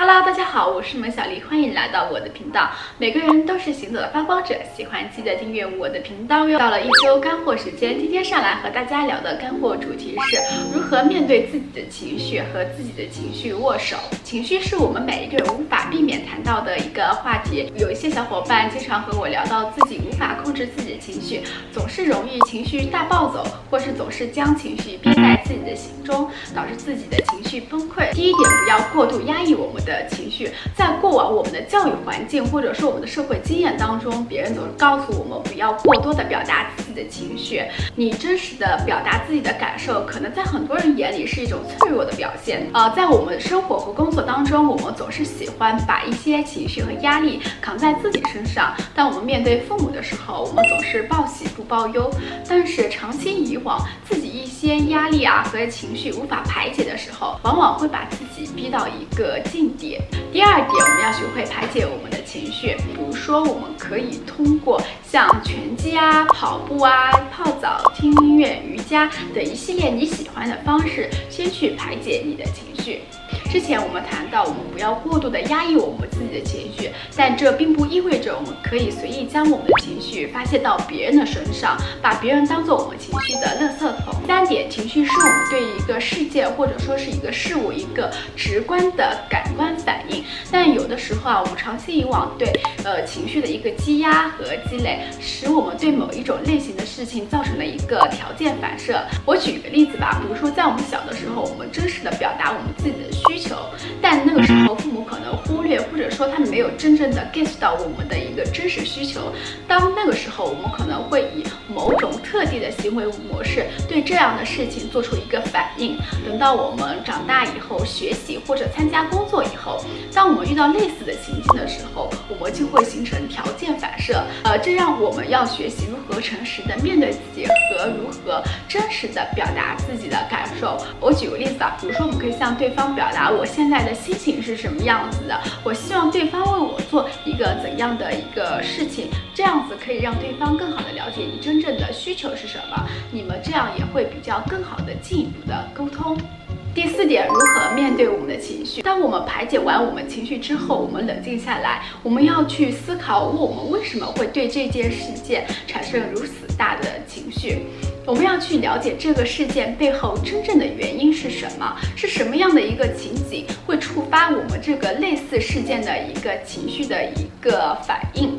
Hello，大家好，我是萌小丽，欢迎来到我的频道。每个人都是行走的发光者，喜欢记得订阅我的频道哟。到了一周干货时间，今天上来和大家聊的干货主题是如何面对自己的情绪和自己的情绪握手。情绪是我们每一个人无法避免谈到的一个话题。有一些小伙伴经常和我聊到自己无法控制自己的情绪，总是容易情绪大暴走，或是总是将情绪憋在自己的心中，导致自己的情绪崩溃。第一点，不要过度压抑我们。的情绪，在过往我们的教育环境或者说我们的社会经验当中，别人总是告诉我们不要过多的表达自己的情绪。你真实的表达自己的感受，可能在很多人眼里是一种脆弱的表现。呃，在我们生活和工作当中，我们总是喜欢把一些情绪和压力扛在自己身上。当我们面对父母的时候，我们总是报喜不报忧。但是长期以往，自己一些压力啊和情绪无法排解的时候，往往会把自己逼到一个境。点第二点，我们要学会排解我们的情绪。比如说，我们可以通过像拳击啊、跑步啊、泡澡、听音乐、瑜伽等一系列你喜欢的方式，先去排解你的情绪。之前我们谈到，我们不要过度的压抑我们自己的情绪，但这并不意味着我们可以随意将我们的情绪发泄到别人的身上，把别人当做我们情绪的事件或者说是一个事物一个直观的感官反应，但有的时候啊，我们长期以往对呃情绪的一个积压和积累，使我们对某一种类型的事情造成了一个条件反射。我举一个例子吧，比如说在我们小的时候，我们真实的表达我们自己的需。求，但那个时候父母可能忽略，或者说他们没有真正的 get 到我们的一个真实需求。当那个时候，我们可能会以某种特定的行为模式对这样的事情做出一个反应。等到我们长大以后，学习或者参加工作以后，当我遇到类似的情境的时候，我们就会形成条件反射。呃，这让我们要学习如何诚实的面对自己和如何真实的表达自己的感受。我举个例子啊，比如说我们可以向对方表达。我现在的心情是什么样子的？我希望对方为我做一个怎样的一个事情，这样子可以让对方更好的了解你真正的需求是什么。你们这样也会比较更好的进一步的沟通。第四点，如何面对我们的情绪？当我们排解完我们情绪之后，我们冷静下来，我们要去思考我们为什么会对这件事件产生如此大的情绪。我们要去了解这个事件背后真正的原因是什么，是什么样的一个情景会触发我们这个类似事件的一个情绪的一个反应？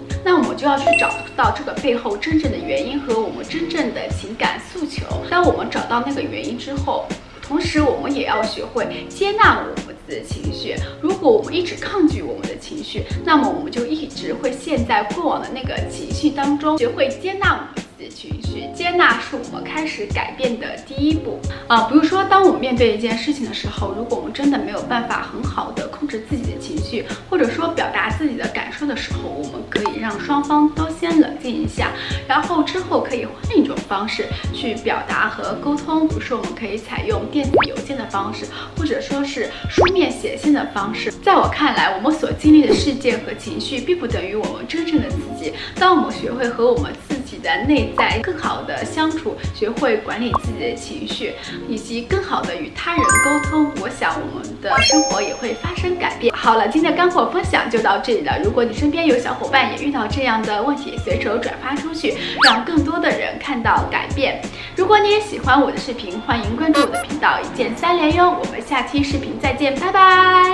就要去找到这个背后真正的原因和我们真正的情感诉求。当我们找到那个原因之后，同时我们也要学会接纳我们自己的情绪。如果我们一直抗拒我们的情绪，那么我们就一直会陷在过往的那个情绪当中。学会接纳。情绪接纳是我们开始改变的第一步啊。比如说，当我们面对一件事情的时候，如果我们真的没有办法很好的控制自己的情绪，或者说表达自己的感受的时候，我们可以让双方都先冷静一下，然后之后可以换一种方式去表达和沟通。比如说，我们可以采用电子邮件的方式，或者说是书面写信的方式。在我看来，我们所经历的事件和情绪，并不等于我们真正的自己。当我们学会和我们自的内在更好的相处，学会管理自己的情绪，以及更好的与他人沟通，我想我们的生活也会发生改变。好了，今天的干货分享就到这里了。如果你身边有小伙伴也遇到这样的问题，随手转发出去，让更多的人看到改变。如果你也喜欢我的视频，欢迎关注我的频道，一键三连哟。我们下期视频再见，拜拜。